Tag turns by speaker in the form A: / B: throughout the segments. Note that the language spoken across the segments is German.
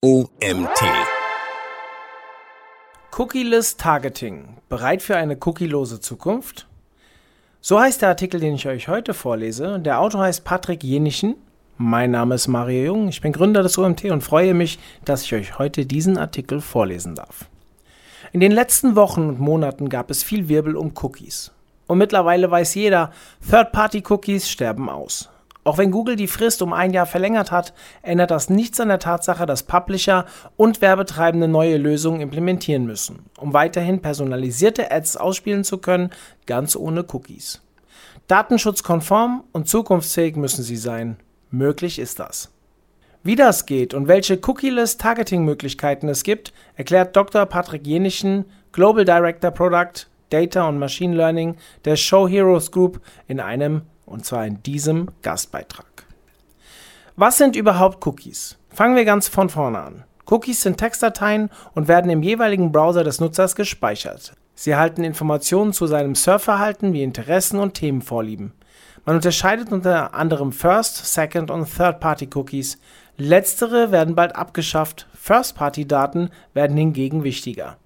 A: OMT.
B: Cookieless Targeting. Bereit für eine cookielose Zukunft? So heißt der Artikel, den ich euch heute vorlese. Der Autor heißt Patrick Jenichen. Mein Name ist Mario Jung. Ich bin Gründer des OMT und freue mich, dass ich euch heute diesen Artikel vorlesen darf. In den letzten Wochen und Monaten gab es viel Wirbel um Cookies. Und mittlerweile weiß jeder, Third-Party-Cookies sterben aus. Auch wenn Google die Frist um ein Jahr verlängert hat, ändert das nichts an der Tatsache, dass Publisher und Werbetreibende neue Lösungen implementieren müssen, um weiterhin personalisierte Ads ausspielen zu können, ganz ohne Cookies. Datenschutzkonform und zukunftsfähig müssen sie sein. Möglich ist das. Wie das geht und welche cookieless Targeting-Möglichkeiten es gibt, erklärt Dr. Patrick Jenichen, Global Director Product, Data und Machine Learning der Show Heroes Group in einem und zwar in diesem Gastbeitrag. Was sind überhaupt Cookies? Fangen wir ganz von vorne an. Cookies sind Textdateien und werden im jeweiligen Browser des Nutzers gespeichert. Sie erhalten Informationen zu seinem Surfverhalten wie Interessen und Themenvorlieben. Man unterscheidet unter anderem First, Second und Third-Party Cookies. Letztere werden bald abgeschafft, First-Party-Daten werden hingegen wichtiger.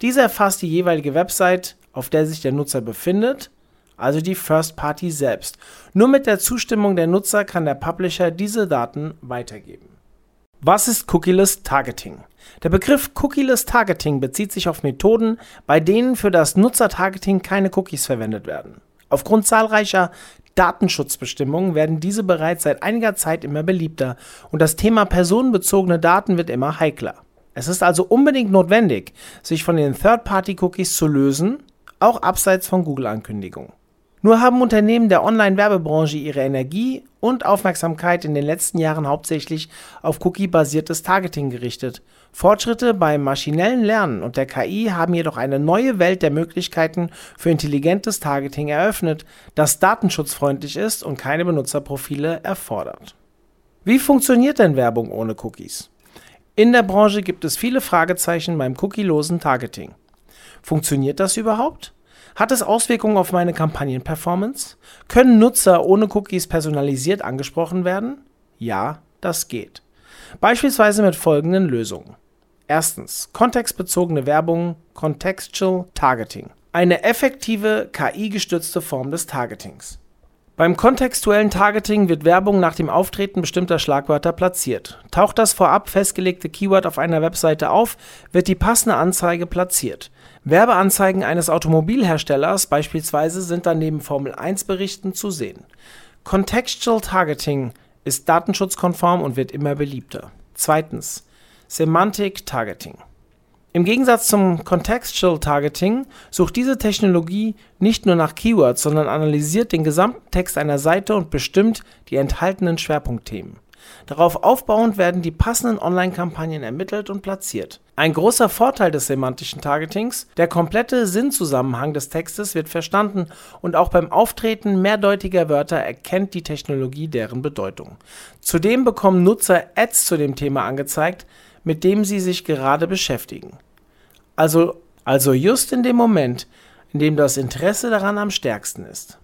B: Diese erfasst die jeweilige Website, auf der sich der Nutzer befindet, also die First Party selbst. Nur mit der Zustimmung der Nutzer kann der Publisher diese Daten weitergeben. Was ist Cookieless Targeting? Der Begriff Cookieless Targeting bezieht sich auf Methoden, bei denen für das Nutzertargeting keine Cookies verwendet werden. Aufgrund zahlreicher Datenschutzbestimmungen werden diese bereits seit einiger Zeit immer beliebter und das Thema personenbezogene Daten wird immer heikler. Es ist also unbedingt notwendig, sich von den Third-Party-Cookies zu lösen, auch abseits von Google-Ankündigungen. Nur haben Unternehmen der Online-Werbebranche ihre Energie und Aufmerksamkeit in den letzten Jahren hauptsächlich auf cookie-basiertes Targeting gerichtet. Fortschritte beim maschinellen Lernen und der KI haben jedoch eine neue Welt der Möglichkeiten für intelligentes Targeting eröffnet, das datenschutzfreundlich ist und keine Benutzerprofile erfordert. Wie funktioniert denn Werbung ohne Cookies? In der Branche gibt es viele Fragezeichen beim cookielosen Targeting. Funktioniert das überhaupt? Hat es Auswirkungen auf meine Kampagnenperformance? Können Nutzer ohne Cookies personalisiert angesprochen werden? Ja, das geht. Beispielsweise mit folgenden Lösungen. Erstens, kontextbezogene Werbung, Contextual Targeting. Eine effektive KI-gestützte Form des Targetings. Beim kontextuellen Targeting wird Werbung nach dem Auftreten bestimmter Schlagwörter platziert. Taucht das vorab festgelegte Keyword auf einer Webseite auf, wird die passende Anzeige platziert. Werbeanzeigen eines Automobilherstellers beispielsweise sind dann neben Formel-1-Berichten zu sehen. Contextual Targeting ist datenschutzkonform und wird immer beliebter. Zweitens. Semantic Targeting im Gegensatz zum Contextual Targeting sucht diese Technologie nicht nur nach Keywords, sondern analysiert den gesamten Text einer Seite und bestimmt die enthaltenen Schwerpunktthemen. Darauf aufbauend werden die passenden Online-Kampagnen ermittelt und platziert. Ein großer Vorteil des semantischen Targetings, der komplette Sinnzusammenhang des Textes wird verstanden und auch beim Auftreten mehrdeutiger Wörter erkennt die Technologie deren Bedeutung. Zudem bekommen Nutzer Ads zu dem Thema angezeigt, mit dem sie sich gerade beschäftigen. Also, also just in dem Moment, in dem das Interesse daran am stärksten ist.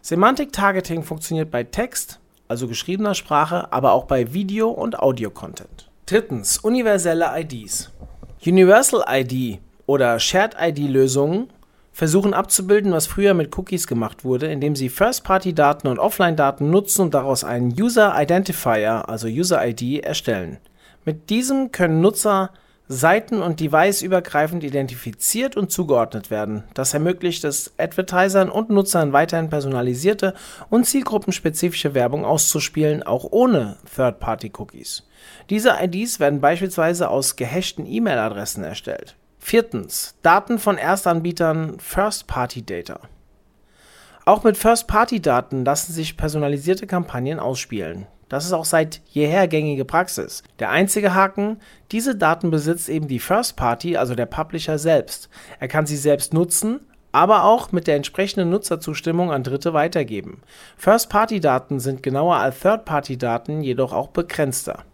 B: Semantic Targeting funktioniert bei Text, also geschriebener Sprache, aber auch bei Video- und Audio-Content. Drittens, universelle IDs. Universal ID oder Shared ID-Lösungen versuchen abzubilden, was früher mit Cookies gemacht wurde, indem sie First-Party-Daten und Offline-Daten nutzen und daraus einen User Identifier, also User ID, erstellen. Mit diesem können Nutzer seiten- und deviceübergreifend identifiziert und zugeordnet werden. Das ermöglicht es Advertisern und Nutzern weiterhin personalisierte und zielgruppenspezifische Werbung auszuspielen, auch ohne Third-Party-Cookies. Diese IDs werden beispielsweise aus gehashten E-Mail-Adressen erstellt. Viertens. Daten von Erstanbietern First-Party-Data. Auch mit First-Party-Daten lassen sich personalisierte Kampagnen ausspielen. Das ist auch seit jeher gängige Praxis. Der einzige Haken, diese Daten besitzt eben die First Party, also der Publisher selbst. Er kann sie selbst nutzen, aber auch mit der entsprechenden Nutzerzustimmung an Dritte weitergeben. First-Party-Daten sind genauer als Third-Party-Daten jedoch auch begrenzter.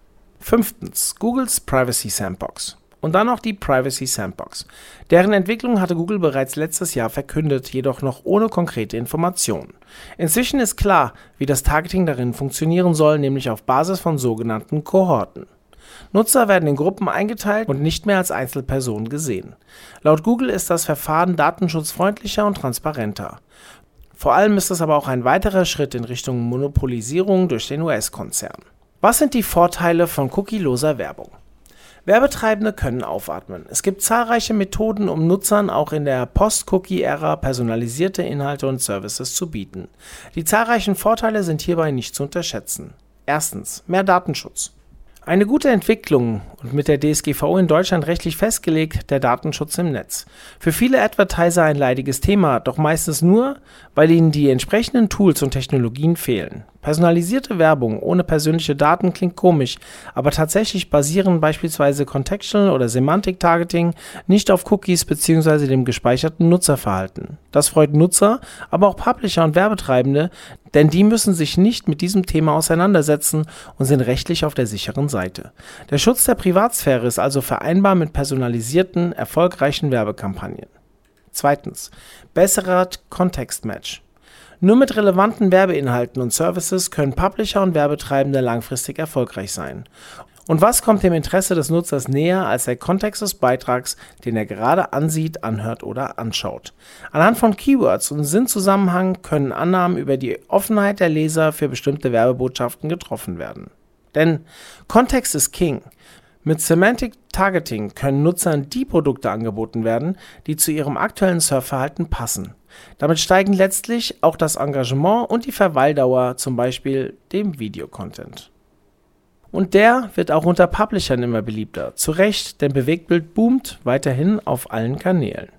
B: Fünftens. Googles Privacy Sandbox. Und dann noch die Privacy Sandbox. Deren Entwicklung hatte Google bereits letztes Jahr verkündet, jedoch noch ohne konkrete Informationen. Inzwischen ist klar, wie das Targeting darin funktionieren soll, nämlich auf Basis von sogenannten Kohorten. Nutzer werden in Gruppen eingeteilt und nicht mehr als Einzelpersonen gesehen. Laut Google ist das Verfahren datenschutzfreundlicher und transparenter. Vor allem ist es aber auch ein weiterer Schritt in Richtung Monopolisierung durch den US-Konzern. Was sind die Vorteile von cookieloser Werbung? Werbetreibende können aufatmen. Es gibt zahlreiche Methoden, um Nutzern auch in der Post-Cookie-Ära personalisierte Inhalte und Services zu bieten. Die zahlreichen Vorteile sind hierbei nicht zu unterschätzen. Erstens, mehr Datenschutz. Eine gute Entwicklung und mit der DSGVO in Deutschland rechtlich festgelegt der Datenschutz im Netz. Für viele Advertiser ein leidiges Thema, doch meistens nur, weil ihnen die entsprechenden Tools und Technologien fehlen. Personalisierte Werbung ohne persönliche Daten klingt komisch, aber tatsächlich basieren beispielsweise Contextual oder Semantic Targeting nicht auf Cookies bzw. dem gespeicherten Nutzerverhalten. Das freut Nutzer, aber auch Publisher und Werbetreibende, denn die müssen sich nicht mit diesem Thema auseinandersetzen und sind rechtlich auf der sicheren Seite. Der Schutz der Privatsphäre ist also vereinbar mit personalisierten, erfolgreichen Werbekampagnen. Zweitens. Besserer Kontextmatch. Nur mit relevanten Werbeinhalten und Services können Publisher und Werbetreibende langfristig erfolgreich sein. Und was kommt dem Interesse des Nutzers näher als der Kontext des Beitrags, den er gerade ansieht, anhört oder anschaut? Anhand von Keywords und Sinnzusammenhang können Annahmen über die Offenheit der Leser für bestimmte Werbebotschaften getroffen werden. Denn Kontext ist King. Mit Semantic Targeting können Nutzern die Produkte angeboten werden, die zu ihrem aktuellen Surfverhalten passen. Damit steigen letztlich auch das Engagement und die Verweildauer, zum Beispiel dem Videocontent. Und der wird auch unter Publishern immer beliebter. Zu Recht, denn Bewegtbild boomt weiterhin auf allen Kanälen.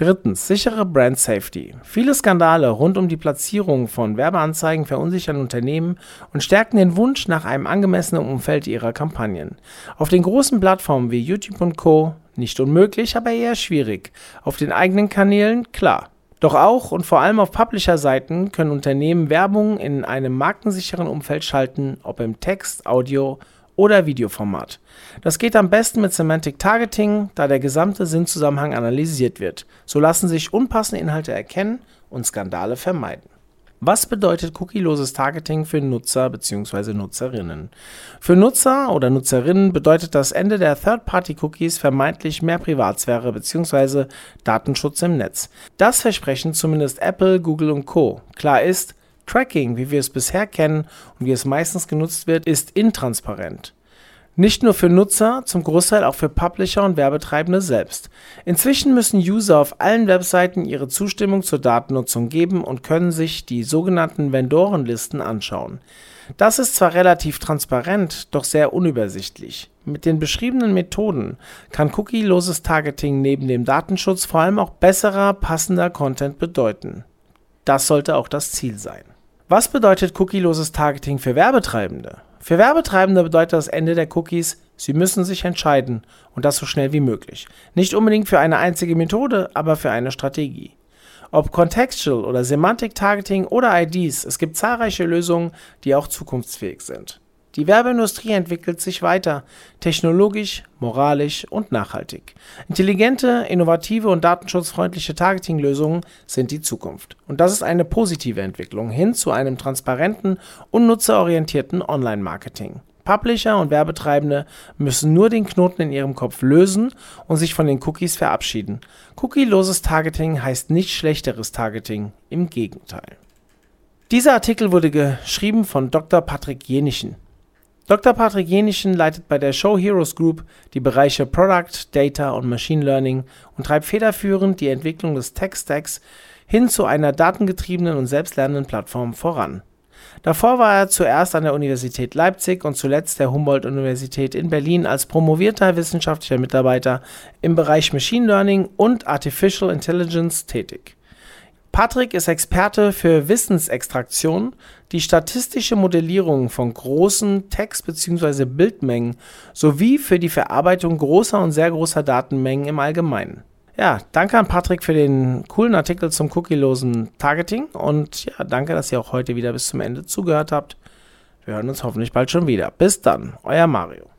B: Drittens, sichere Brand Safety. Viele Skandale rund um die Platzierung von Werbeanzeigen verunsichern Unternehmen und stärken den Wunsch nach einem angemessenen Umfeld ihrer Kampagnen. Auf den großen Plattformen wie YouTube und Co. nicht unmöglich, aber eher schwierig. Auf den eigenen Kanälen klar. Doch auch und vor allem auf Publisher-Seiten können Unternehmen Werbung in einem markensicheren Umfeld schalten, ob im Text, Audio oder Videoformat. Das geht am besten mit Semantic Targeting, da der gesamte Sinnzusammenhang analysiert wird. So lassen sich unpassende Inhalte erkennen und Skandale vermeiden. Was bedeutet cookieloses Targeting für Nutzer bzw. Nutzerinnen? Für Nutzer oder Nutzerinnen bedeutet das Ende der Third-Party-Cookies vermeintlich mehr Privatsphäre bzw. Datenschutz im Netz. Das versprechen zumindest Apple, Google und Co. Klar ist, Tracking, wie wir es bisher kennen und wie es meistens genutzt wird, ist intransparent. Nicht nur für Nutzer, zum Großteil auch für Publisher und Werbetreibende selbst. Inzwischen müssen User auf allen Webseiten ihre Zustimmung zur Datennutzung geben und können sich die sogenannten Vendorenlisten anschauen. Das ist zwar relativ transparent, doch sehr unübersichtlich. Mit den beschriebenen Methoden kann cookieloses Targeting neben dem Datenschutz vor allem auch besserer, passender Content bedeuten. Das sollte auch das Ziel sein. Was bedeutet cookieloses Targeting für Werbetreibende? Für Werbetreibende bedeutet das Ende der Cookies, sie müssen sich entscheiden und das so schnell wie möglich. Nicht unbedingt für eine einzige Methode, aber für eine Strategie. Ob Contextual oder Semantic Targeting oder IDs, es gibt zahlreiche Lösungen, die auch zukunftsfähig sind. Die Werbeindustrie entwickelt sich weiter, technologisch, moralisch und nachhaltig. Intelligente, innovative und datenschutzfreundliche Targeting-Lösungen sind die Zukunft. Und das ist eine positive Entwicklung hin zu einem transparenten und nutzerorientierten Online-Marketing. Publisher und Werbetreibende müssen nur den Knoten in ihrem Kopf lösen und sich von den Cookies verabschieden. Cookieloses Targeting heißt nicht schlechteres Targeting, im Gegenteil. Dieser Artikel wurde geschrieben von Dr. Patrick Jenichen. Dr. Patrick Jenischen leitet bei der Show Heroes Group die Bereiche Product, Data und Machine Learning und treibt federführend die Entwicklung des Tech-Stacks hin zu einer datengetriebenen und selbstlernenden Plattform voran. Davor war er zuerst an der Universität Leipzig und zuletzt der Humboldt-Universität in Berlin als promovierter wissenschaftlicher Mitarbeiter im Bereich Machine Learning und Artificial Intelligence tätig Patrick ist Experte für Wissensextraktion, die statistische Modellierung von großen Text- bzw. Bildmengen sowie für die Verarbeitung großer und sehr großer Datenmengen im Allgemeinen. Ja, danke an Patrick für den coolen Artikel zum cookielosen Targeting und ja, danke, dass ihr auch heute wieder bis zum Ende zugehört habt. Wir hören uns hoffentlich bald schon wieder. Bis dann, euer Mario.